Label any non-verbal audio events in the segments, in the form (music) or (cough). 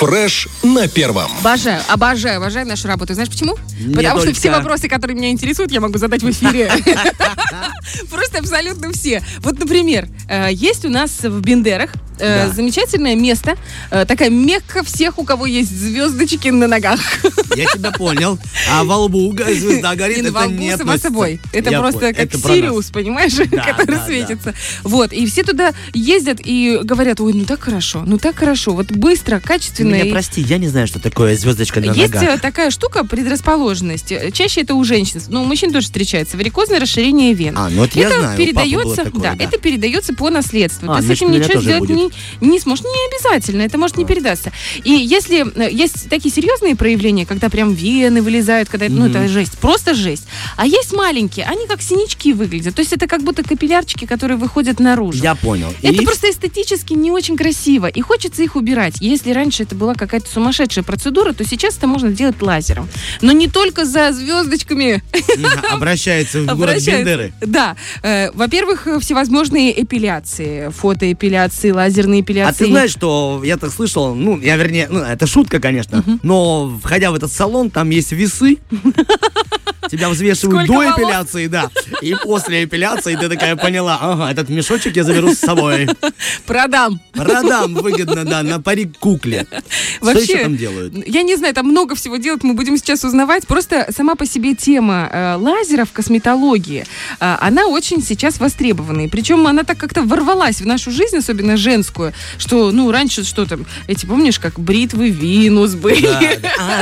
Фреш на первом. Обожаю, обожаю, обожаю нашу работу. Знаешь почему? Не Потому что только. все вопросы, которые меня интересуют, я могу задать в эфире. (laughs) Просто абсолютно все. Вот, например, э, есть у нас в Бендерах э, Да. замечательное место, э, такая мекка всех, у кого есть звездочки на ногах. (laughs) Я тебя понял. А во лбу звезда горит, И это не само собой. Это Я просто понял. как Это. Сириус, понимаешь, (laughs) Да, который да, светится. Вот, и все туда ездят и говорят, ой, ну так хорошо, ну так хорошо, вот быстро, качественно. меня и- прости, я не знаю, что такое звездочка на Есть ногах. э, такая штука, предрасположенность. Э, Чаще это у женщин, но у мужчин тоже встречается. Варикозное расширение вен. А, ну это я это знаю, у папы передается, такое, да, да. это передается по наследству. А, Ты с этим ничего сделать будет. Не, не сможешь. Не обязательно, это может не передаться. И если э, есть такие серьезные проявления, когда прям вены вылезают, когда ну это жесть, просто жесть. А есть маленькие, они как синячки выглядят. То есть это как будто капиллярчики, которые выходят наружу. Я понял. Это И- просто эстетически не очень красиво, и хочется их убирать. Если раньше это была какая-то сумасшедшая процедура, то сейчас это можно делать лазером. Но не только за звездочками (laughs) Обращается в город. Бендеры. Да. Э, Во-первых, всевозможные эпиляции, фотоэпиляции, лазерные А эпиляции. ты знаешь, что я так слышал, ну, я вернее, ну, это шутка, конечно, но входя в этот салон, там есть весы, (laughs) тебя взвешивают Сколько до волос? эпиляции, да, и после эпиляции ты такая поняла, ага, этот мешочек я заберу с собой. Продам. Продам выгодно, да, на парик кукле. Что еще там делают? Я не знаю, там много всего делать, мы будем сейчас узнавать. Просто сама по себе тема э, лазера в косметологии, э, она очень сейчас востребована. И причем она так как-то ворвалась в нашу жизнь, особенно женскую, что, ну, раньше что там, эти, помнишь, как бритвы Винус были?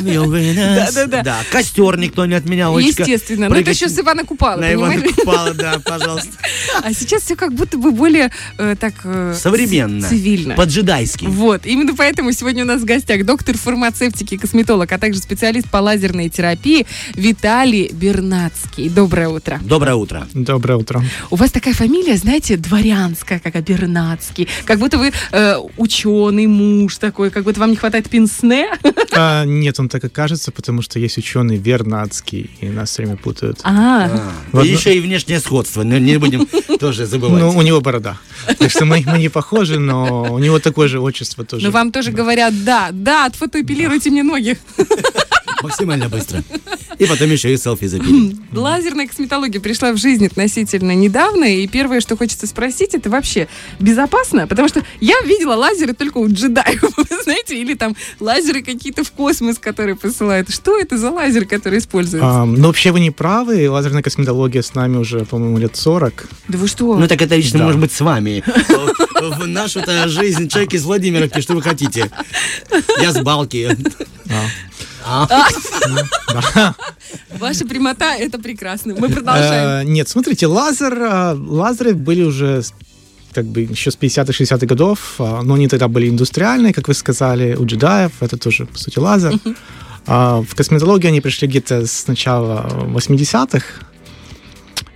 Да, да. (laughs) Да, костер никто не отменял. Олечка. Естественно. Но это Прыгать еще с Ивана Купала, На Ивана? Купала, да, пожалуйста. (laughs) А сейчас все как будто бы более э, так... э, Современно. Цивильно. По-джедайски. Вот, именно поэтому сегодня у нас в гостях доктор фармацевтики и косметолог, а также специалист по лазерной терапии Виталий Бернацкий. Доброе утро. Доброе утро. Доброе утро. У вас такая фамилия, знаете, дворянская, как Бернацкий. Как будто вы э, ученый муж такой, как будто вам не хватает пенсне. А, нет, он так и кажется, потому что есть ученый Вернадский, и нас все время путают. А, А, Вот, и ну- еще и внешнее сходство. Не, не будем (laughs) тоже забывать. Ну, у него борода. Так что мы, мы не похожи, но у него такое же отчество тоже. ну вам тоже говорят, да, да, отфотоэпилируйте мне ноги. Максимально быстро. И потом еще и селфи запили. (laughs) Лазерная косметология пришла в жизнь относительно недавно, и первое, что хочется спросить, это вообще безопасно? Потому что я видела лазеры только у джедаев, (laughs) вы знаете, или там лазеры какие-то в космос, которые посылают. Что это за лазер, который используется? А, ну, вообще вы не правы. Лазерная косметология с нами уже, по-моему, лет 40. Да вы что? Ну так это лично Да. может быть с вами. (laughs) В нашу-то жизнь человек из Владимировки, что вы хотите? Я с Балки. А. Ваша прямота — это прекрасно. Мы продолжаем. Э, нет, смотрите, лазер, э, лазеры были уже как бы еще с 50-х, 60-х годов, а, но они тогда были индустриальные, как вы сказали, у джедаев, это тоже, по сути, лазер. А в косметологию они пришли где-то с начала 80-х,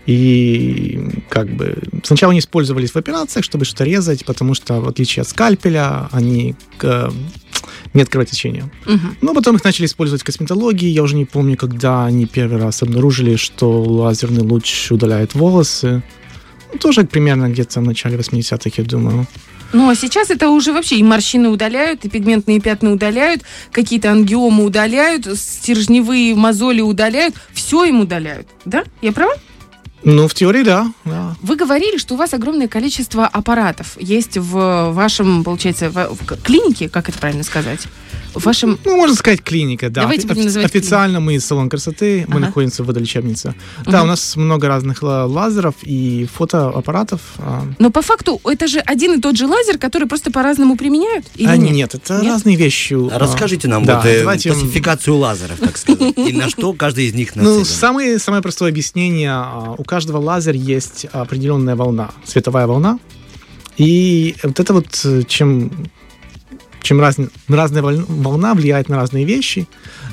и как бы сначала они использовались в операциях, чтобы что-то резать, потому что в отличие от скальпеля, они к- нет кровотечения. Мгм. Но потом их начали использовать в косметологии. Я уже не помню, когда они первый раз обнаружили, что лазерный луч удаляет волосы. Ну, тоже примерно где-то в начале 80-х, я думаю. Ну, а сейчас это уже вообще и морщины удаляют, и пигментные пятна удаляют, какие-то ангиомы удаляют, стержневые мозоли удаляют, все им удаляют. Да? Я права? Ну, в теории, да. да. Вы говорили, что у вас огромное количество аппаратов есть в вашем, получается, в, клинике, как это правильно сказать? В вашем... Ну, можно сказать, клиника, да. Давайте будем называть Официально мы салон красоты, мы Ага. находимся в водолечебнице. Да, Мгм. у нас много разных ла- лазеров и фотоаппаратов. а, Но по факту это же один и тот же лазер, который просто по-разному применяют? Или а, нет? нет, это Нет? разные вещи. А, Расскажите нам да, вот э, давайте, классификацию лазеров, так сказать, и на что каждый из них Ну, нацелен. самое, самое простое объяснение. а, У каждого лазера есть определенная волна, световая волна. И вот это вот э, чем, чем разн- разная волн- волна влияет на разные вещи.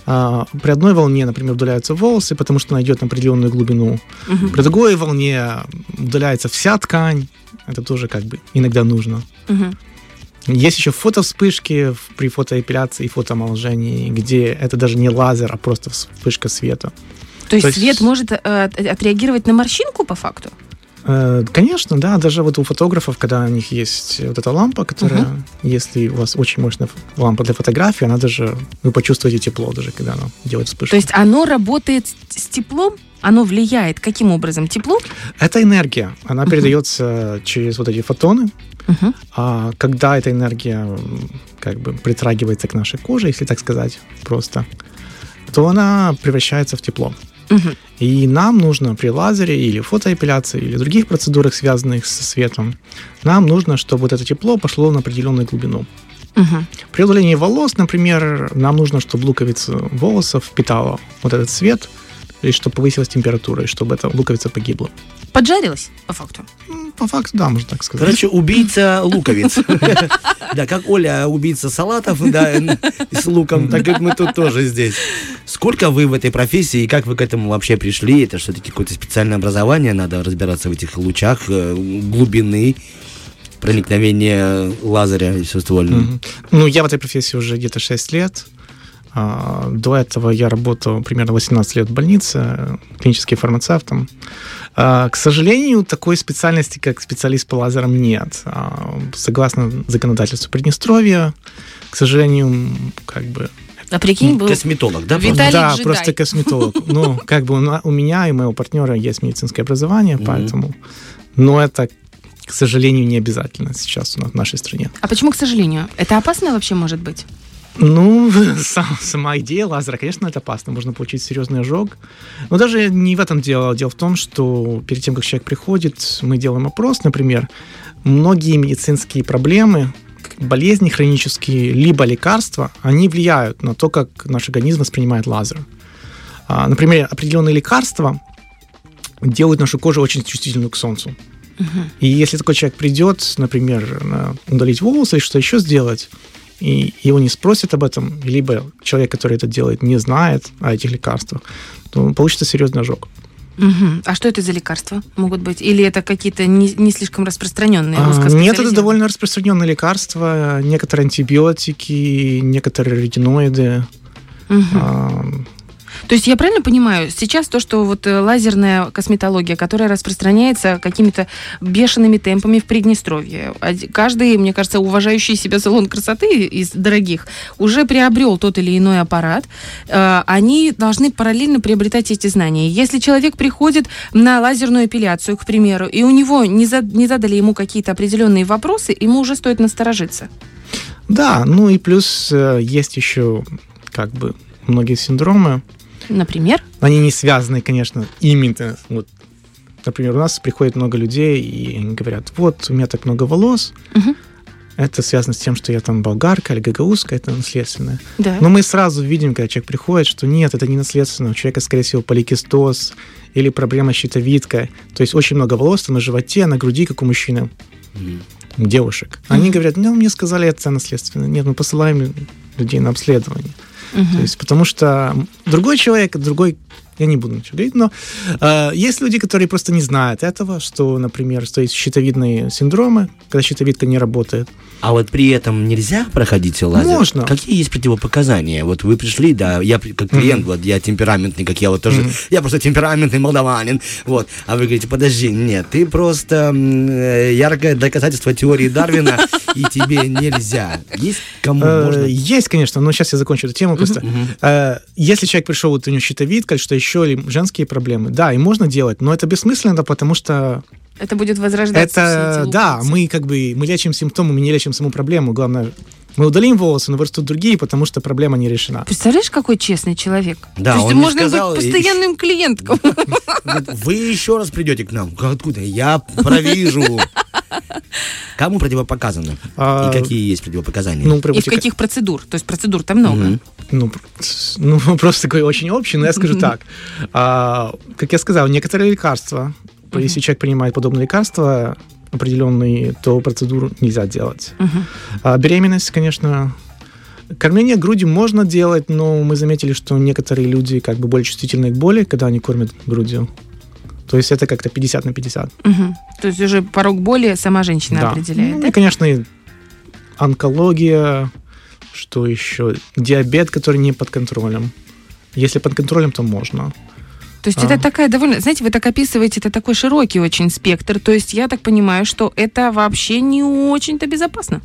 А, При одной волне, например, удаляются волосы, потому что она идет на определенную глубину. Мгм. При другой волне удаляется вся ткань. Это тоже как бы иногда нужно. Мгм. Есть еще фотовспышки при фотоэпиляции и фотоомоложении, где это даже не лазер, а просто вспышка света. То есть То есть- свет может э, от- отреагировать на морщинку по факту? Э, Конечно, да, даже вот у фотографов, когда у них есть вот эта лампа, которая, если у вас очень мощная лампа для фотографии, она даже, вы почувствуете тепло даже, когда она делает вспышку. То есть оно работает с теплом? Оно влияет каким образом? Тепло? Это энергия, она передается через вот эти фотоны, Мгм. а когда эта энергия как бы притрагивается к нашей коже, если так сказать просто, то она превращается в тепло. И нам нужно при лазере или фотоэпиляции или других процедурах, связанных со светом, нам нужно, чтобы вот это тепло пошло на определенную глубину. При удалении волос, например, нам нужно, чтобы луковица волоса впитала вот этот свет, и чтобы повысилась температура, и чтобы эта луковица погибла. Поджарилась, по факту. По факту, да, можно так сказать. Короче, убийца луковиц. (laughs) Да, как Оля убийца салатов, да, с луком, так и мы тут тоже здесь. Сколько вы в этой профессии и как вы к этому вообще пришли? Это все-таки какое-то специальное образование, надо разбираться в этих лучах, э, глубины проникновения лазеря и все ствольного. Ну, я в этой профессии уже где-то 6 лет. А, До этого я работал примерно 18 лет в больнице, клиническим фармацевтом. А, К сожалению, такой специальности, как специалист по лазерам, нет. А, Согласно законодательству Приднестровья, к сожалению, как бы... А прикинь, был... Косметолог, да? Виталий просто? да, Джедай. просто косметолог. Ну, как бы у меня и моего партнера есть медицинское образование, поэтому... Но это, к сожалению, не обязательно сейчас у нас в нашей стране. А почему, к сожалению? Это опасно вообще может быть? Ну, (laughs) сам- сама идея лазера, конечно, это опасно. Можно получить серьезный ожог. Но даже не в этом дело. Дело в том, что перед тем, как человек приходит, мы делаем опрос, например. Многие медицинские проблемы, болезни хронические, либо лекарства, они влияют на то, как наш организм воспринимает лазер. А, Например, определенные лекарства делают нашу кожу очень чувствительную к солнцу. И если такой человек придет, например, на- удалить волосы и что еще сделать, и его не спросят об этом, либо человек, который это делает, не знает о этих лекарствах, то получится серьезный ожог. Мгм. А что это за лекарства могут быть? Или это какие-то не, не слишком распространенные, А, Нет, это довольно распространенные лекарства, некоторые антибиотики, некоторые ретиноиды. Мгм. А, То есть я правильно понимаю, сейчас то, что вот э, лазерная косметология, которая распространяется какими-то бешеными темпами в Приднестровье, каждый, мне кажется, уважающий себя салон красоты из дорогих уже приобрел тот или иной аппарат, э, они должны параллельно приобретать эти знания. Если человек приходит на лазерную эпиляцию, к примеру, и у него не задали ему какие-то определенные вопросы, ему уже стоит насторожиться. да, ну и плюс э, есть еще как бы многие синдромы, Например, Они не связаны, конечно, именно. Вот, например, у нас приходит много людей, и они говорят, вот, у меня так много волос, Мгм. это связано с тем, что я там болгарка или гагаузка, это наследственное. да. Но мы сразу видим, когда человек приходит, что нет, это не наследственно. У человека, скорее всего, поликистоз или проблема с щитовидкой. То есть очень много волос на животе, на груди, как у мужчины, Мгм. у девушек. Они говорят, ну, мне сказали, это наследственно. Нет, мы посылаем людей на обследование. Мгм. То есть, потому что другой человек, другой, я не буду ничего говорить, но э, есть люди, которые просто не знают этого, что, например, что есть щитовидные синдромы, когда щитовидка не работает. А вот при этом нельзя проходить лазер? Можно. Какие есть противопоказания? Вот вы пришли, да, я как клиент, вот я темпераментный, как я вот тоже, Мгм. я просто темпераментный молдаванин, вот. А вы говорите, подожди, нет, ты просто э, яркое доказательство теории Дарвина, и тебе нельзя. Есть кому Э, можно? Есть, конечно, но сейчас я закончу эту тему. Просто э, если человек пришел, вот у него щитовидка, что еще, или женские проблемы, да, и можно делать, но это бессмысленно, потому что Это будет возрождаться. это, да, мы как бы, мы лечим симптомы, мы не лечим саму проблему. Главное, мы удалим волосы, но вырастут другие, потому что проблема не решена. Представляешь, какой честный человек? Да, То есть можно сказал, быть и- постоянным клиентком. (laughs) Говорит, Вы еще раз придете к нам. Откуда? Я провижу. Кому противопоказано? А, И какие есть противопоказания? Ну, И в каких процедур? То есть процедур-то много. Мгм. Ну, ну, (laughs) вопрос такой очень общий, но я скажу так. А, как я сказал, некоторые лекарства, если человек принимает подобные лекарства определенные, то процедуру нельзя делать. Мгм. А беременность, конечно, кормление грудью можно делать, но мы заметили, что некоторые люди как бы более чувствительны к боли, когда они кормят грудью. То есть это как-то 50 на 50. Мгм. То есть уже порог боли сама женщина Да. определяет, Ну, да? и, конечно, и онкология, что еще? Диабет, который не под контролем. Если под контролем, то можно. То есть А. это такая довольно, знаете, вы так описываете, это такой широкий очень спектр. То есть я так понимаю, что это вообще не очень-то безопасно.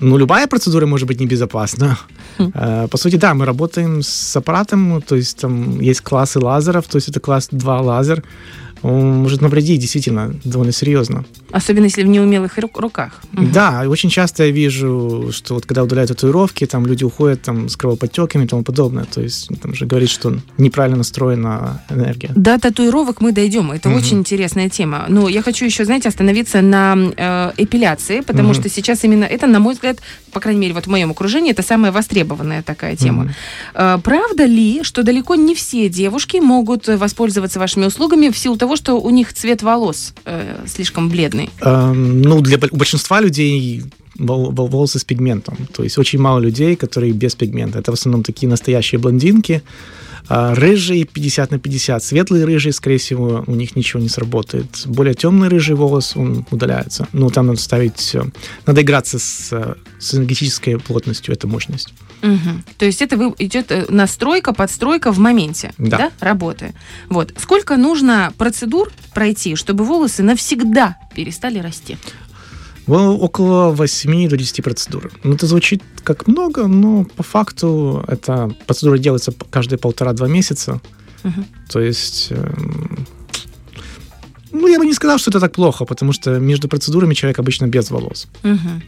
Ну, любая процедура может быть небезопасна. Э, По сути, да, мы работаем с аппаратом, то есть там есть классы лазеров, то есть это класс 2 лазер. Может навредить действительно довольно серьезно. Особенно если в неумелых ру- руках. Да, очень часто я вижу, что вот когда удаляют татуировки, там люди уходят там, с кровоподтеками и тому подобное. То есть там же говорит, что неправильно настроена энергия. До татуировок мы дойдем. Это Мгм. очень интересная тема. Но я хочу еще, знаете, остановиться на э, эпиляции, потому Мгм. что сейчас именно это, на мой взгляд, по крайней мере, вот в моем окружении, это самая востребованная такая тема. Мгм. Э, правда ли, что далеко не все девушки могут воспользоваться вашими услугами в силу того, что у них цвет волос э, слишком бледный? Эм, ну, для у большинства людей вол- вол- волосы с пигментом. То есть очень мало людей, которые без пигмента. Это в основном такие настоящие блондинки. А рыжие 50 на 50, светлые рыжие, скорее всего, у них ничего не сработает. Более темный рыжий волос, он удаляется. Ну, там надо ставить... э, Надо играться с, э, с энергетической плотностью, это мощность. Мгм. То есть это идет э, настройка, подстройка в моменте, да. Да. работы. Вот. Сколько нужно процедур пройти, чтобы волосы навсегда перестали расти? Well, около 8 до 10 процедур. Ну, это звучит как много, но по факту эта процедура делается каждые полтора-два месяца. Мгм. То есть, эм, ну, я бы не сказал, что это так плохо, потому что между процедурами человек обычно без волос. Мгм.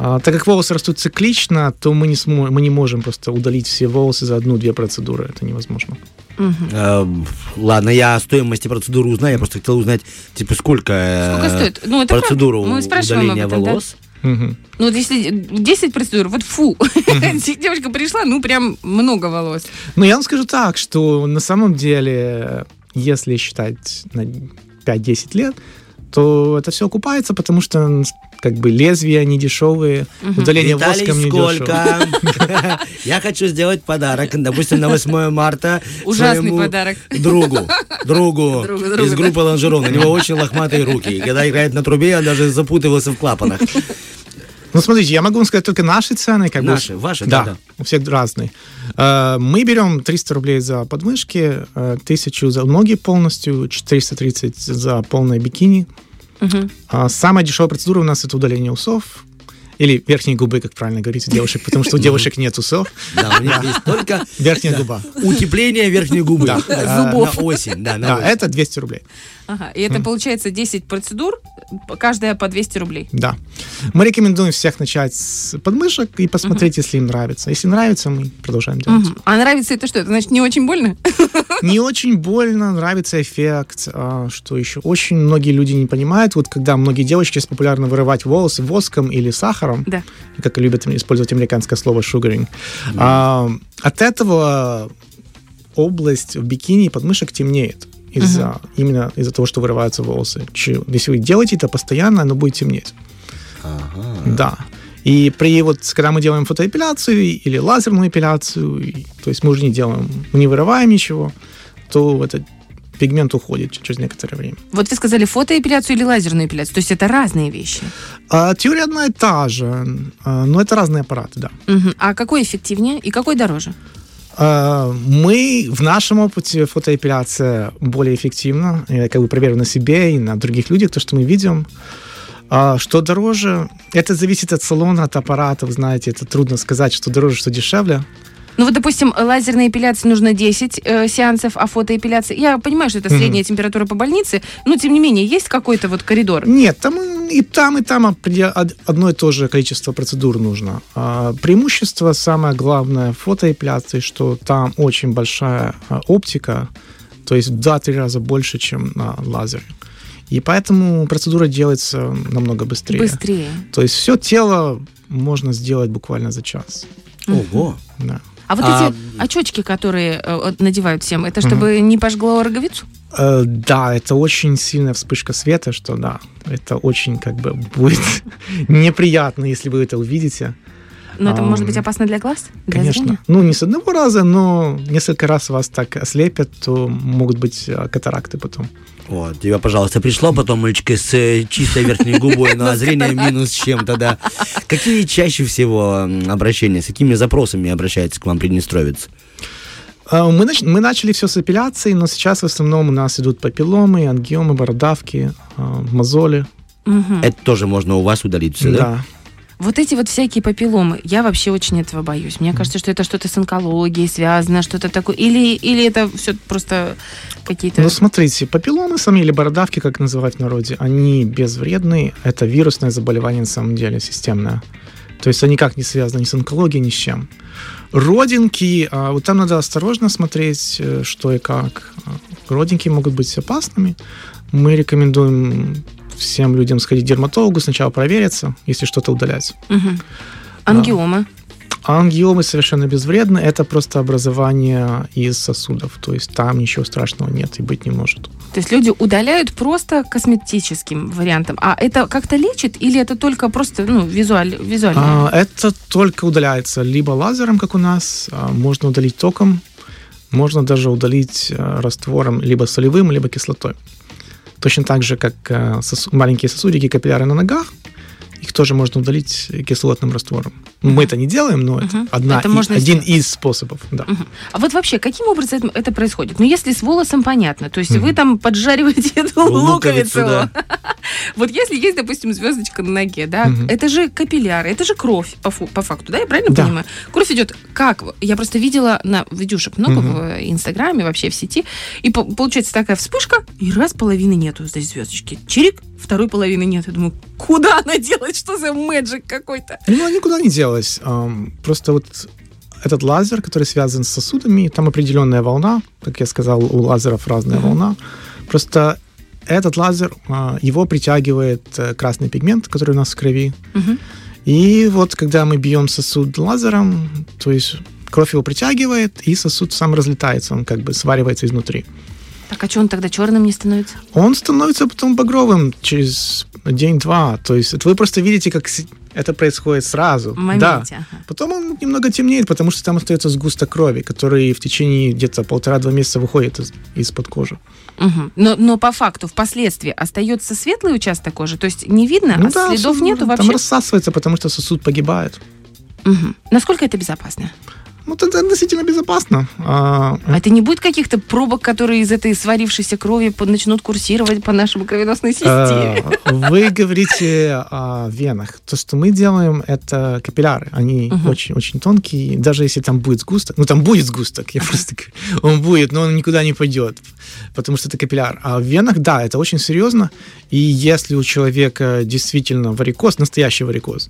А, так как волосы растут циклично, то мы не, смо- мы не можем просто удалить все волосы за одну-две процедуры. Это невозможно. Эм, Ладно, я о стоимости процедуры узнаю. Я просто хотел узнать, типа, сколько, э, Сколько стоит? Ну, это процедуру. Мы удаления этом, да? волос. Мгм. Ну, вот если 10 процедур, вот фу. (laughs) Девочка пришла, ну, прям много волос. Ну, я вам скажу так, что на самом деле, если считать на 5-10 лет, то это все окупается, потому что как бы лезвия не дешевые, Мгм. удаление Виталий, воском не сколько? (laughs) Я хочу сделать подарок, допустим, на 8 марта (laughs) Ужасный своему подарок. другу, другу (laughs) из группы Лонжерон. У него очень лохматые руки. И когда играет на трубе, он даже запутывался в клапанах. Ну, смотрите, я могу вам сказать только наши цены. Как бы, Наши, ваши, да, да, у всех разные. Э, Мы берем 300 рублей за подмышки, э, 1000 за ноги полностью, 430 за полное бикини. А Самая дешевая процедура у нас это удаление усов. Или верхней губы, как правильно говорить у девушек, потому что у девушек нет усов. Да, у них есть только Верхняя губа. утепление верхней губы. Да. Э, Зубов. На осень, да, это 200 рублей. Ага. И это получается 10 процедур, каждая по 200 рублей. Да. Мы рекомендуем всех начать с подмышек и посмотреть, если им нравится. Если нравится, мы продолжаем делать. Мгм. А нравится это что? Это значит не очень больно? (laughs) Не очень больно, нравится эффект. А, что еще? Очень многие люди не понимают, вот когда многие девочки сейчас популярно вырывать волосы воском или сахаром, Да. как любят использовать американское слово sugaring. А, от этого область в бикини и подмышек темнеет. Из-за, Именно из-за того, что вырываются волосы. Если вы делаете это постоянно, оно будет темнеть. Ага. Да. И при вот, когда мы делаем фотоэпиляцию или лазерную эпиляцию, и- то есть мы уже не делаем, мы не вырываем ничего, то этот пигмент уходит через некоторое время. Вот вы сказали фотоэпиляцию или лазерную эпиляцию. То есть это разные вещи. А теория одна и та же, а, но это разные аппараты, да. Мгм. А какой эффективнее и какой дороже? А, Мы в нашем опыте фотоэпиляция более эффективна, я как бы проверю на себе и на других людях, то, что мы видим. А Что дороже, это зависит от салона, от аппаратов, знаете, это трудно сказать, что дороже, что дешевле. Ну вот, допустим, лазерной эпиляции нужно 10 э, сеансов, а фотоэпиляции... Я понимаю, что это средняя температура по больнице, но тем не менее, есть какой-то вот коридор? Нет, там и там, и там одно и то же количество процедур нужно. А, преимущество, самое главное, фотоэпиляции, что там очень большая а, оптика, то есть в 2-3 раза больше, чем на лазере. И поэтому процедура делается намного быстрее. Быстрее. То есть все тело можно сделать буквально за час. Ого. Да. А вот А- эти очечки, которые э, надевают всем, это чтобы не пожгло роговицу? Э, да, это очень сильная вспышка света, что да, это очень как бы будет (laughs) неприятно, если вы это увидите. Но это Ам, может быть опасно для глаз? Для Конечно. зрения? Ну, не с одного раза, но несколько раз вас так ослепят, то могут быть э, катаракты потом. Вот, тебе, пожалуйста, пришло потом мальчика с э, чистой верхней губой, но (laughs) зрение минус чем-то, да. Какие чаще всего обращения, с какими запросами обращается к вам приднестровец? А, Мы, нач- мы начали все с эпиляции, но сейчас в основном у нас идут папилломы, ангиомы, бородавки, а, мозоли. Мгм. Это тоже можно у вас удалить все, да? Да. Вот эти вот всякие папилломы, я вообще очень этого боюсь. Мне кажется, что это что-то с онкологией связано, что-то такое. Или, или это все просто какие-то... Ну, смотрите, папилломы сами или бородавки, как называют в народе, они безвредны. Это вирусное заболевание на самом деле, системное. То есть они никак не связаны ни с онкологией, ни с чем. Родинки, а, вот там надо осторожно смотреть, э, что и как. Родинки могут быть опасными. Мы рекомендуем всем людям сходить к дерматологу, сначала провериться, если что-то удалять. Мгм. Ангиома. А ангиомы совершенно безвредны, это просто образование из сосудов, то есть там ничего страшного нет и быть не может. То есть люди удаляют просто косметическим вариантом. А это как-то лечит или это только просто ну, визуаль, визуально? А, это только удаляется либо лазером, как у нас, а, можно удалить током, можно даже удалить а, раствором либо солевым, либо кислотой. Точно так же, как а, сосу- маленькие сосудики, капилляры на ногах, их тоже можно удалить кислотным раствором. Мы это не делаем, но это, Мгм. одна Это и- можно один сделать. из способов. Да. Мгм. А вот вообще, каким образом это, это происходит? Ну, если с волосом понятно, то есть вы Мгм. там поджариваете эту Луковицу, луковицу. да. (laughs) Вот если есть, допустим, звездочка на ноге, да, Мгм. это же капилляры, это же кровь по, по факту, да, я правильно Да. понимаю? Кровь идет как? Я просто видела на видюшек много Мгм. в Инстаграме, вообще в сети, и по- получается такая вспышка, и раз половины нету здесь звездочки. Чирик, второй половины нет. Я думаю, куда она делать? Что за мэджик какой-то? Ну, она никуда не делась. Просто вот этот лазер, который связан с сосудами, там определенная волна, как я сказал, у лазеров разная Мгм. волна. Просто этот лазер, а, его притягивает э, красный пигмент, который у нас в крови. Мгм. И вот когда мы бьем сосуд лазером, то есть кровь его притягивает, и сосуд сам разлетается, он как бы сваривается изнутри. Так, а что он тогда черным не становится? Он становится потом багровым через день-два. То есть это вы просто видите, как это происходит сразу. В Да. моменте. ага. Потом он немного темнеет, потому что там остается сгусток крови, который в течение где-то полтора-два месяца выходит из- из-под кожи. Мгм. Но, но по факту, впоследствии остается светлый участок кожи, то есть не видно, а Ну да, следов сосуд- нету Там вообще. рассасывается, потому что сосуд погибает. Мгм. Насколько это безопасно? Ну, это относительно безопасно. А, А это не будет каких-то пробок, которые из этой сварившейся крови начнут курсировать по нашей кровеносной системе? э, вы говорите о венах. То, что мы делаем, это капилляры. Они очень-очень тонкие. Даже если там будет сгусток, ну, там будет сгусток, (laughs) я просто он будет, но он никуда не пойдет, потому что это капилляр. А в венах, да, это очень серьезно. И если у человека действительно варикоз, настоящий варикоз,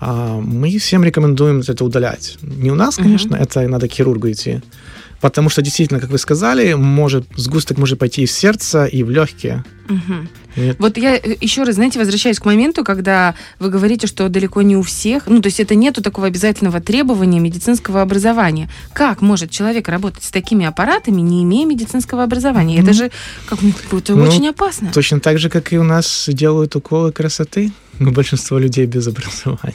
мы всем рекомендуем это удалять. Не у нас, конечно, это надо к хирургу идти. Потому что действительно, как вы сказали, может, сгусток может пойти и в сердце, и в легкие. И Вот я э, еще раз, знаете, возвращаюсь к моменту, когда вы говорите, что далеко не у всех, ну, то есть это нету такого обязательного требования медицинского образования. Как может человек работать с такими аппаратами, не имея медицинского образования? Это Ну, же как мне это ну, очень опасно. Точно так же, как и у нас делают уколы красоты. (laughs) У большинства людей без образования.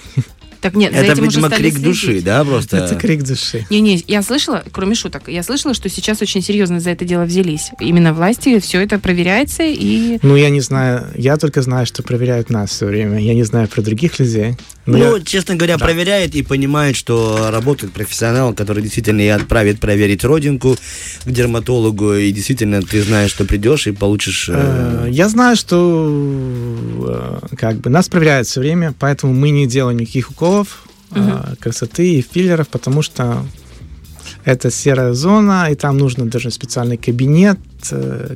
Так нет, за Это, этим уже видимо, стали крик души, следить. да, просто? Это крик души. Не-не, я слышала, кроме шуток, я слышала, что сейчас очень серьезно за это дело взялись. Именно власти, все это проверяется и... Ну, я не знаю, я только знаю, что проверяют нас все время. Я не знаю про других людей. Но Ну, я- честно говоря, Да. проверяет и понимает, что работает профессионал, который действительно и отправит проверить родинку к дерматологу, и действительно ты знаешь, что придешь и получишь... Э, э, Я знаю, что э, как бы нас проверяют все время, поэтому мы не делаем никаких уколов э, Мгм. красоты и филлеров, потому что это серая зона, и там нужно даже специальный кабинет э,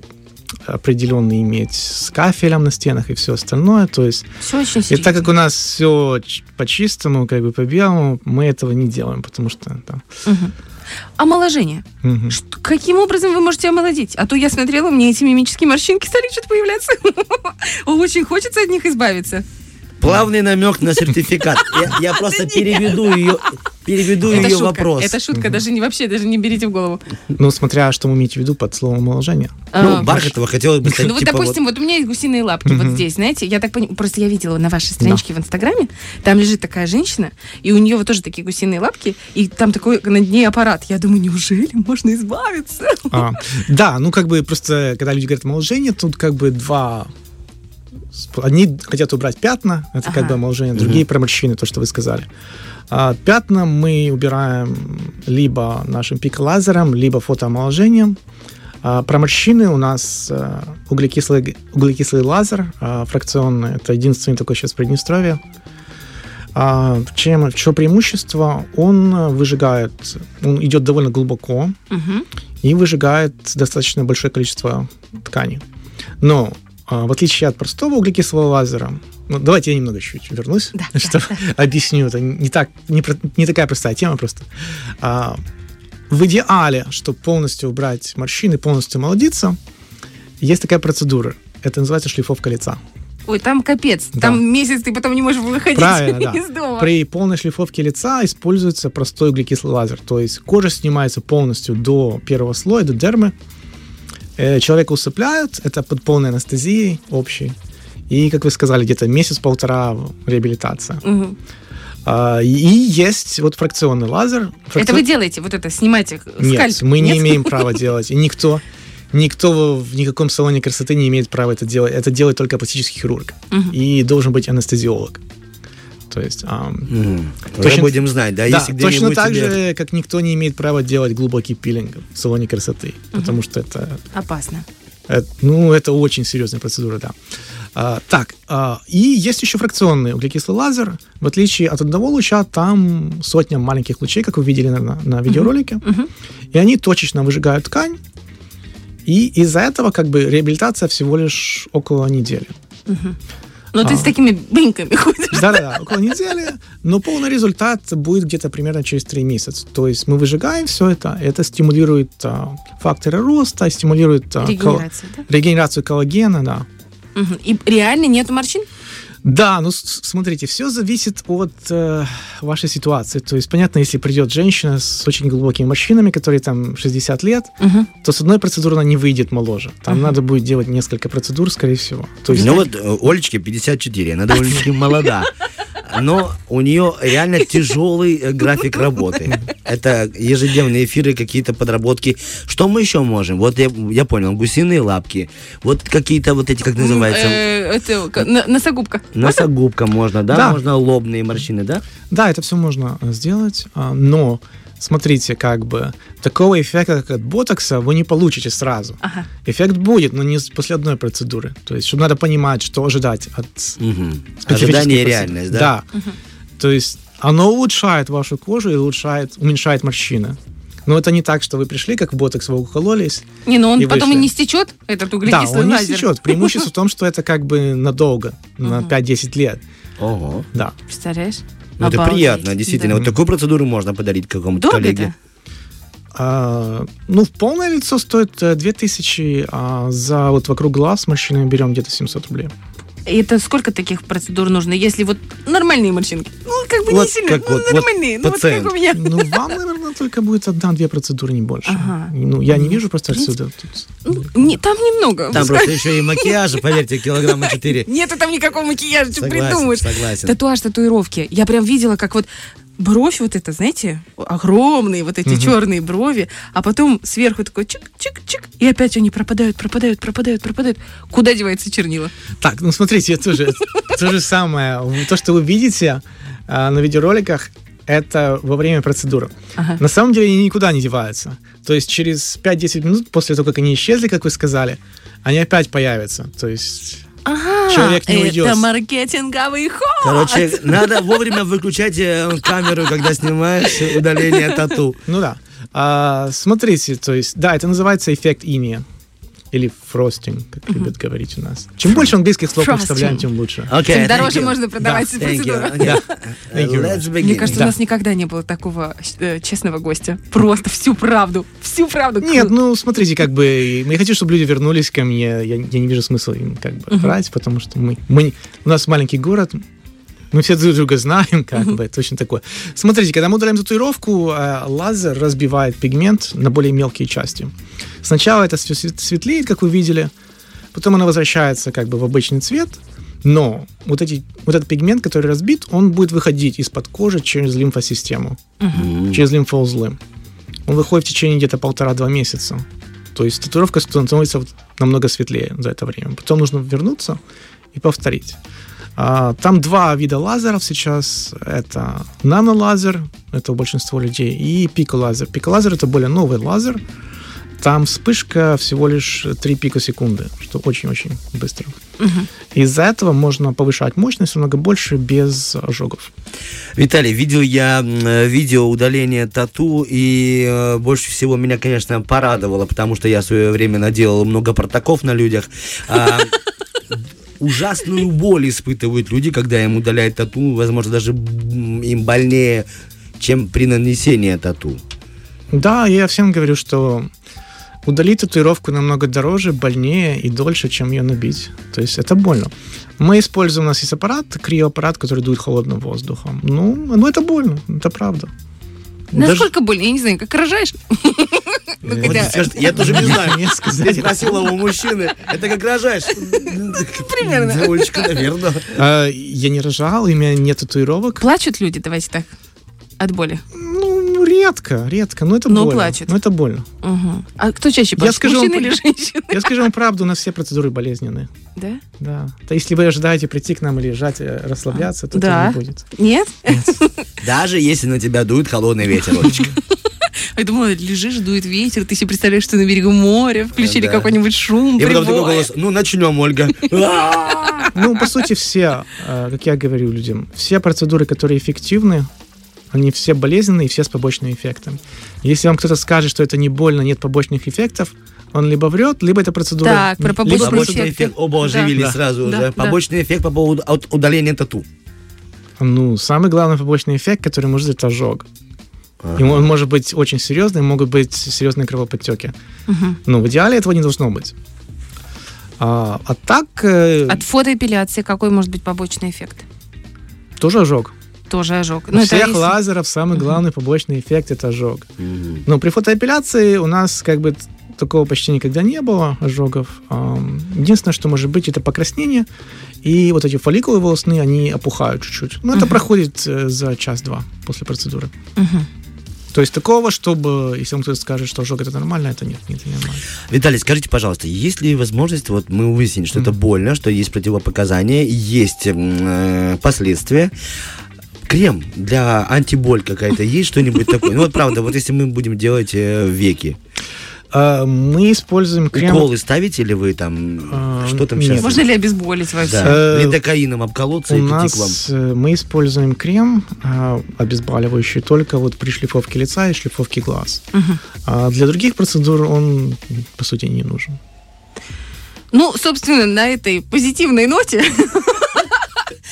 определенный иметь с кафелем на стенах и все остальное. То есть, Все очень и так как у нас все по чистому, как бы по белому, мы этого не делаем, потому что да. Мгм. Омоложение. Мгм. Что- каким образом вы можете омолодить? А то я смотрела, меня эти мимические морщинки стали что-то появляться. (laughs) Очень хочется от них избавиться. Плавный намек на сертификат. Я, я просто переведу ее, переведу Это ее шутка. вопрос. Это шутка, даже не вообще, даже не берите в голову. Ну, смотря что вы имеете в виду под словом омоложение. Ну, А, Бархатова хотелось бы стать, Ну вот, типа, допустим, вот у меня есть гусиные лапки вот Мгм. здесь, знаете, я так понимаю, просто я видела на вашей страничке в Инстаграме, там лежит такая женщина, и у нее вот тоже такие гусиные лапки, и там такой над ней аппарат. Я думаю, неужели можно избавиться? А, да, ну как бы просто, когда люди говорят омоложение, тут как бы два... Одни хотят убрать пятна, это как Ага. бы омоложение, другие про морщины, то, что вы сказали. А пятна мы убираем либо нашим пиколазером, либо фотоомоложением. А, про морщины у нас а, углекислый, углекислый лазер а, фракционный. Это единственный такой сейчас в Приднестровье. А, чем, что преимущество? Он выжигает, он идет довольно глубоко Мгм. и выжигает достаточно большое количество ткани. Но в отличие от простого углекислого лазера, ну, давайте я немного чуть вернусь, Да, да, (laughs) чтобы объясню. Это не, так, не, не такая простая тема просто. А, в идеале, чтобы полностью убрать морщины, полностью молодиться, есть такая процедура. Это называется шлифовка лица. Ой, там капец. Да. Там месяц ты потом не можешь выходить Правильно, (laughs) да. из дома. При полной шлифовке лица используется простой углекислый лазер. То есть кожа снимается полностью до первого слоя, до дермы. Э, Человека усыпляют, это под полной анестезией общей. И, как вы сказали, где-то месяц-полтора реабилитация. А, И есть вот фракционный лазер. Это Фракцион- вы делаете, вот это, снимаете Нет, скальп? мы не Нет? имеем (laughs) права делать. И никто, никто в никаком салоне красоты не имеет права это делать. Это делает только пластический хирург. И должен быть анестезиолог. То есть... Мгм. Уже Точно- будем знать, да? да, Если точно так тебе- же, как никто не имеет права делать глубокий пилинг в салоне красоты, потому что это, Опасно. это- ну, это очень серьезная процедура, да. А, так, а, и есть еще фракционный углекислый лазер. В отличие от одного луча, там сотня маленьких лучей, как вы видели на, на видеоролике, Мгм. и они точечно выжигают ткань. И из-за этого как бы реабилитация всего лишь около недели. Ну, ты А. с такими бринками ходишь. Да-да-да, около недели, но полный результат будет где-то примерно через три месяца. То есть мы выжигаем все это, это стимулирует а, факторы роста, стимулирует а, кол- Регенерация, да? регенерацию коллагена, да. Мгм. И реально нету морщин? Да, ну смотрите, все зависит от э, вашей ситуации. То есть, понятно, если придет женщина с очень глубокими морщинами, которые там 60 лет, Мгм. то с одной процедуры она не выйдет моложе. Там Мгм. надо будет делать несколько процедур, скорее всего. То есть, Ну вот э, Олечке 54, она довольно-таки молода. Но у нее реально (laughs) тяжелый э, график работы. Это ежедневные эфиры, какие-то подработки. Что мы еще можем? Вот я, я понял, гусиные лапки. Вот какие-то вот эти, как называется, Э, Это носогубка. носогубка можно, да? Да. Можно лобные морщины, да? Да, это все можно э, сделать, а, но смотрите, как бы такого эффекта, как от ботокса, вы не получите сразу. Ага. Эффект будет, но не после одной процедуры. То есть, чтобы надо понимать, что ожидать от специфической Ожидание и реальность, да? Да. То есть оно улучшает вашу кожу и улучшает, уменьшает морщины. Но это не так, что вы пришли, как в ботокс, вы укололись. Не, ну он И потом и не стечет, этот Да, углекислый он не лазер. стечет. Преимущество в том, что это как бы надолго, на 5-10 лет. Ого. Да. Представляешь? Ну, это приятно, действительно. Да. Вот такую процедуру можно подарить какому-то Дорого коллеге. это? А, ну, в полное лицо стоит э, 2000, а за вот вокруг глаз морщинами берем где-то 700 рублей. И это сколько таких процедур нужно, если вот нормальные морщинки? Ну, как бы Вот не сильно, как ну, вот- вот нормальные. ну, вот как у меня. Ну, вам, наверное, только будет одна-две процедуры, не больше. Ага. Ну, я не вижу просто отсюда. Ну, не, там немного. Там просто еще и макияжа, поверьте, килограмма 4. Нету там никакого макияжа, что придумаешь. согласен. Татуаж, татуировки. Я прям видела, как вот бровь вот это, знаете, огромные вот эти черные брови, а потом сверху такой чик-чик-чик, и опять они пропадают, пропадают, пропадают, пропадают. Куда девается чернила? Так, ну смотрите, это тоже то же самое. То, что вы видите а, на видеороликах, это во время процедуры. Ага. На самом деле они никуда не деваются. То есть через 5-10 минут после того, как они исчезли, как вы сказали, они опять появятся. То есть Ага, Человек не уйдет. это маркетинговый ход. Короче, надо вовремя выключать э, камеру, когда снимаешь удаление тату. Ну да. А, смотрите, то есть, да, это называется эффект иния. Или фростинг, как любят говорить у нас. Чем больше английских слов вставляем, тем лучше. Okay, Тем дороже you. можно продавать Да, Thank процедуру. you. Да. Uh. Мне кажется, Да. у нас никогда не было такого э, честного гостя. Просто всю правду. Всю правду. Нет, ну смотрите, как бы мы хотим, чтобы люди вернулись ко мне. Я, я не вижу смысла им как бы врать, потому что мы, мы у нас маленький город, мы все друг друга знаем, как бы точно такое. Смотрите, когда мы удаляем татуировку, э, лазер разбивает пигмент на более мелкие части. Сначала это все светлеет, как вы видели, потом она возвращается как бы в обычный цвет, но вот, эти, вот этот пигмент, который разбит, он будет выходить из-под кожи через лимфосистему М. через лимфоузлы. Он выходит в течение где-то полтора-два месяца. То есть татуировка становится вот намного светлее за это время. Потом нужно вернуться и повторить. А, Там два вида лазеров сейчас. Это нанолазер, это у большинства людей, и пиколазер. Пиколазер это более новый лазер. Там вспышка всего лишь 3 пикосекунды, что очень-очень быстро. Из-за этого можно повышать мощность намного больше без ожогов. Виталий, видел я видео удаления тату, и э, больше всего меня, конечно, порадовало, потому что я в свое время наделал много протоков на людях. (laughs) Ужасную боль испытывают люди, когда им удаляют тату, возможно, даже им больнее, чем при нанесении тату. Да, я всем говорю, что удалить татуировку намного дороже, больнее и дольше, чем ее набить. То есть это больно. Мы используем, у нас есть аппарат, криоаппарат, который дует холодным воздухом. Ну, ну это больно, это правда. Насколько больно? Я не знаю, как рожаешь? (laughs) Ну, я тоже не (laughs) знаю. Не сказать. Я спросил у мужчины, это как рожаешь? (laughs) Примерно. Девочка, наверное. А, Я не рожал, у меня нет татуировок. Плачут люди, давайте так, от боли. Ну, редко, редко. Но это Но больно. плачут. Но это больно. Мгм. А кто чаще Я плачет, скажу вам мужчина или женщина? Я скажу вам правду, у нас все процедуры болезненные. Да? Да. То если вы ожидаете прийти к нам и лежать, э, расслабляться, то Да. этого не будет. Нет? (laughs) Даже если на тебя дует холодный ветер, Олечка. (laughs) Я думала, лежишь, дует ветер, ты себе представляешь, что на берегу моря, включили Да. какой-нибудь шум, И потом такой голос, ну начнем, Ольга. (laughs) А! Ну, по сути, все, э, как я говорю людям, все процедуры, которые эффективны, они все болезненные и все с побочными эффектами. Если вам кто-то скажет, что это не больно, нет побочных эффектов, он либо врет, либо эта процедура... Так, про процедура- Побочный эффекты. эффект, оба Да. оживились Да. сразу Да, уже. да. Побочный эффект по поводу от удаления тату. Ну, самый главный побочный эффект, который может быть, это ожог. И он может быть очень серьезный, могут быть серьезные кровоподтеки. Мгм. Но в идеале этого не должно быть. А, а так э, От фотоэпиляции какой может быть побочный эффект? тоже ожог. Тоже ожог. У Ну, это всех если- лазеров самый главный побочный эффект это ожог. Но при фотоэпиляции у нас как бы такого почти никогда не было ожогов. Единственное, что может быть, это покраснение. И вот эти фолликулы волосные, они опухают чуть-чуть. Но это Мгм. проходит э, за час-два после процедуры. То есть такого, чтобы, если вам кто-то скажет, что ожог это нормально, это нет, нет, это не нормально. Виталий, скажите, пожалуйста, есть ли возможность, вот мы выяснили, что это больно, что есть противопоказания, есть э, последствия. Крем для антиболь какая-то есть что-нибудь такое? Ну вот правда, вот если мы будем делать э, веки, А, Мы используем крем... уколы ставите ли вы там? А, что там нет. сейчас? Можно ли обезболить вообще? Да. Э, Лидокаином обколоться У и прийти к вам. нас э, мы используем крем а, обезболивающий только вот при шлифовке лица и шлифовке глаз. Мгм. А для других процедур он, по сути, не нужен. Ну, собственно, на этой позитивной ноте (laughs)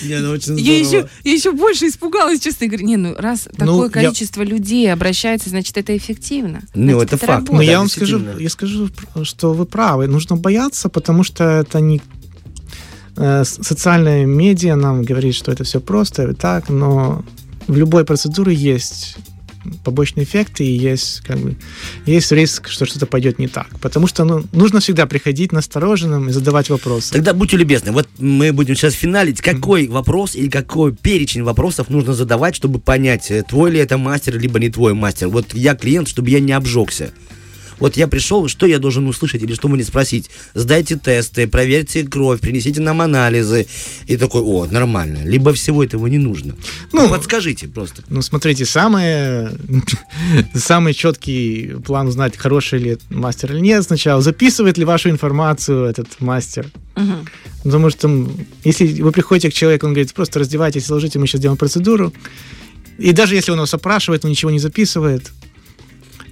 Не, ну очень я еще, я еще больше испугалась, честно говоря. Не, ну раз Ну, такое я- количество людей обращается, значит, это эффективно. Ну, Значит, это факт. Но Ну, работает. я вам скажу, я скажу, что вы правы. Нужно бояться, потому что это не э, с- социальная медиа нам говорит, что это все просто и так, но в любой процедуре есть побочные эффекты и есть как бы есть риск, что что-то пойдет не так. Потому что ну, нужно всегда приходить настороженным и задавать вопросы. Тогда будьте любезны, вот мы будем сейчас финалить. Какой вопрос или какой перечень вопросов нужно задавать, чтобы понять, э, твой ли это мастер, либо не твой мастер? Вот я клиент, чтобы я не обжегся. Вот я пришел, что я должен услышать или что мне спросить? Сдайте тесты, проверьте кровь, принесите нам анализы. И такой, о, нормально. Либо всего этого не нужно. Ну, Ну, подскажите просто. Ну, смотрите, самый, (laughs) самый четкий план узнать, хороший ли мастер или нет, сначала записывает ли вашу информацию этот мастер. Мгм. Потому что если вы приходите к человеку, он говорит, просто раздевайтесь, ложите, мы сейчас сделаем процедуру. И даже если он вас опрашивает, но ничего не записывает,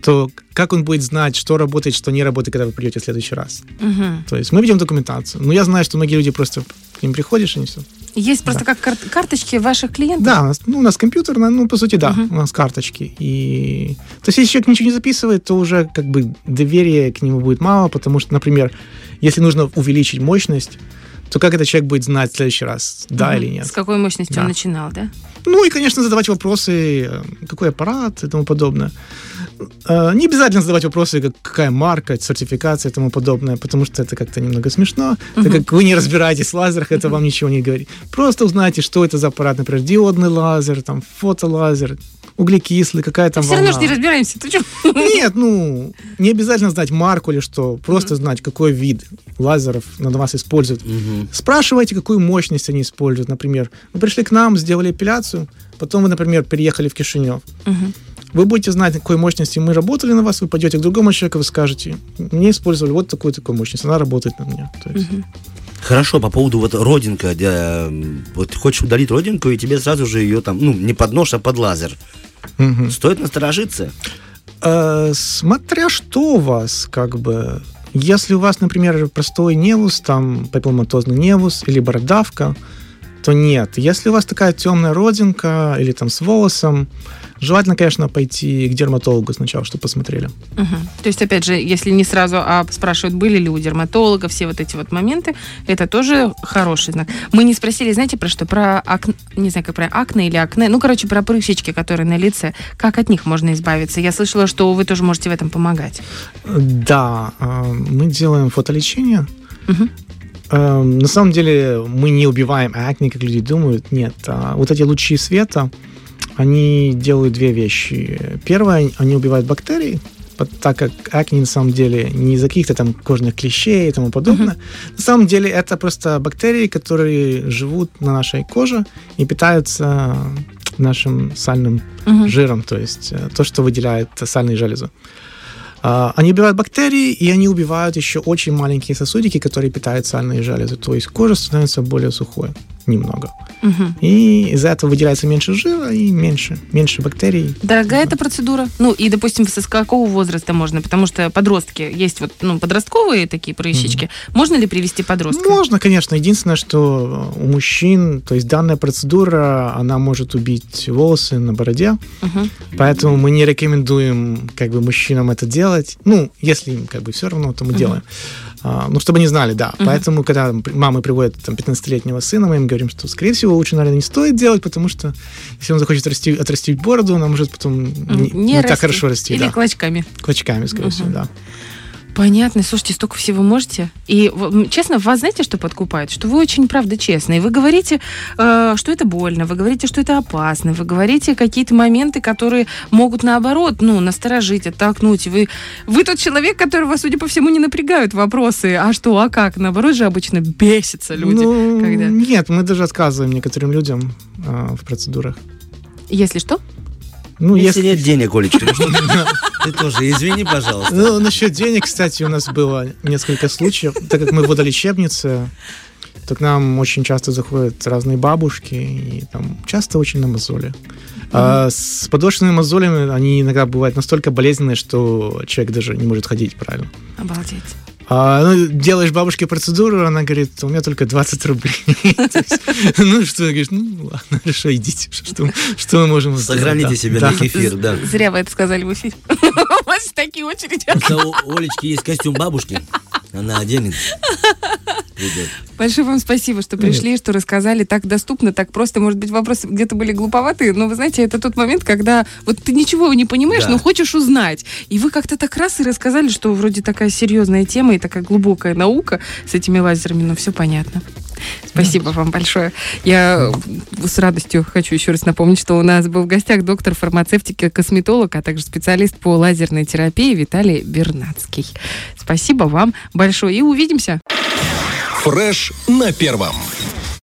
то как он будет знать, что работает, что не работает, когда вы придете в следующий раз? Мгм. То есть мы ведем документацию. Но я знаю, что многие люди просто к ним приходишь, и они все. Есть просто как кар- карточки ваших клиентов. Да, у нас, ну, у нас компьютер, ну, по сути, да, Мгм. у нас карточки. И... То есть, если человек ничего не записывает, то уже как бы доверия к нему будет мало, потому что, например, если нужно увеличить мощность, то как этот человек будет знать в следующий раз, да Мгм. или нет? С какой мощностью Да. он начинал, да? Ну и, конечно, задавать вопросы, э, какой аппарат и тому подобное. Э, Не обязательно задавать вопросы, как, какая марка, сертификация и тому подобное, потому что это как-то немного смешно. Так как вы не разбираетесь в лазерах, это вам ничего не говорит. Просто узнайте, что это за аппарат, например, диодный лазер, там, фотолазер, углекислый, какая-то Все равно волна. же не разбираемся. Ты? Нет, ну, не обязательно знать марку или что, просто знать, какой вид лазеров надо вас используют. Мгм. Спрашивайте, какую мощность они используют, например. Вы пришли к нам, сделали эпиляцию, потом вы, например, переехали в Кишинев. Мгм. Вы будете знать, на какой мощности мы работали на вас, вы пойдете к другому человеку, вы скажете, мне использовали вот такую-такую мощность, она работает на меня. То есть, Хорошо, по поводу вот родинка, м, вот хочешь удалить родинку, и тебе сразу же ее там, ну, не под нож, а под лазер. мгм. Стоит насторожиться? Э, смотря что у вас, как бы. Если у вас, например, простой невус, там папилломатозный невус или бородавка, то нет. Если у вас такая темная родинка или там с волосом, желательно, конечно, пойти к дерматологу сначала, чтобы посмотрели. Мгм. То есть, опять же, если не сразу, а спрашивают, были ли у дерматолога все вот эти вот моменты, это тоже хороший знак. Мы не спросили, знаете, про что? Про акне, не знаю, как про акне или акне, ну, короче, про прыщички, которые на лице. Как от них можно избавиться? Я слышала, что вы тоже можете в этом помогать. Да, э, мы делаем фотолечение. Э, На самом деле мы не убиваем акне, как люди думают. Нет. А Вот эти лучи света, они делают две вещи. Первое, они убивают бактерии, так как акне на самом деле не из-за каких-то там кожных клещей и тому подобное. На самом деле это просто бактерии, которые живут на нашей коже и питаются нашим сальным Мгм. жиром, то есть э, то, что выделяет сальные железы. А, Они убивают бактерии, и они убивают еще очень маленькие сосудики, которые питают сальные железы. То есть кожа становится более сухой немного. Мгм. И из-за этого выделяется меньше жира и меньше, меньше бактерий. Дорогая эта процедура? Ну, и, допустим, с какого возраста можно? Потому что подростки, есть вот, ну, подростковые такие прыщички. Можно ли привести подростка? Можно, конечно. Единственное, что у мужчин, то есть данная процедура, она может убить волосы на бороде, Мгм. Поэтому мы не рекомендуем как бы мужчинам это делать. Ну, если им как бы все равно, то мы делаем. А, ну, чтобы они знали, да. Поэтому, когда мамы приводят там 15-летнего сына, мы им говорим, что, скорее всего, лучше, наверное, не стоит делать, потому что если он захочет расти, отрастить бороду, она может потом не, не так расти. хорошо расти. Или да. клочками. Клочками, скорее всего, да. Понятно. Слушайте, столько всего можете. И, честно, вас знаете, что подкупает? Что вы очень, правда, честные. Вы говорите, э, что это больно, вы говорите, что это опасно, вы говорите какие-то моменты, которые могут, наоборот, ну, насторожить, оттолкнуть. Вы, вы тот человек, которого, судя по всему, не напрягают вопросы. А что, а как? Наоборот же обычно бесятся люди. Ну, когда... Нет, мы даже отказываем некоторым людям а, в процедурах. Если что? Ну, Если если... нет денег, Олечка, (laughs) ты- тоже извини, пожалуйста. Ну, насчет денег, кстати, у нас было несколько случаев. Так как мы водолечебница, то к нам очень часто заходят разные бабушки, и там часто очень на мозоли. А с подошвенными мозолями они иногда бывают настолько болезненные, что человек даже не может ходить правильно. Обалдеть. А, ну, делаешь бабушке процедуру, она говорит, у меня только 20 рублей. (laughs) Ну, что, говоришь, ну, ладно, хорошо, идите, что мы можем сделать? Сохраните себе на кефир, да. Зря вы это сказали в эфире. (laughs) У вас такие очереди. У Олечки есть костюм бабушки, она оденет. придет. Большое вам спасибо, что пришли, что рассказали так доступно, так просто. Может быть, вопросы где-то были глуповатые, но вы знаете, это тот момент, когда вот ты ничего не понимаешь, Да. но хочешь узнать. И вы как-то так раз и рассказали, что вроде такая серьезная тема и такая глубокая наука с этими лазерами, но все понятно. Спасибо вам большое. Я с радостью хочу еще раз напомнить, что у нас был в гостях доктор фармацевтики, косметолог, а также специалист по лазерной терапии Виталий Бернацкий. Спасибо вам большое и увидимся. Фреш на первом.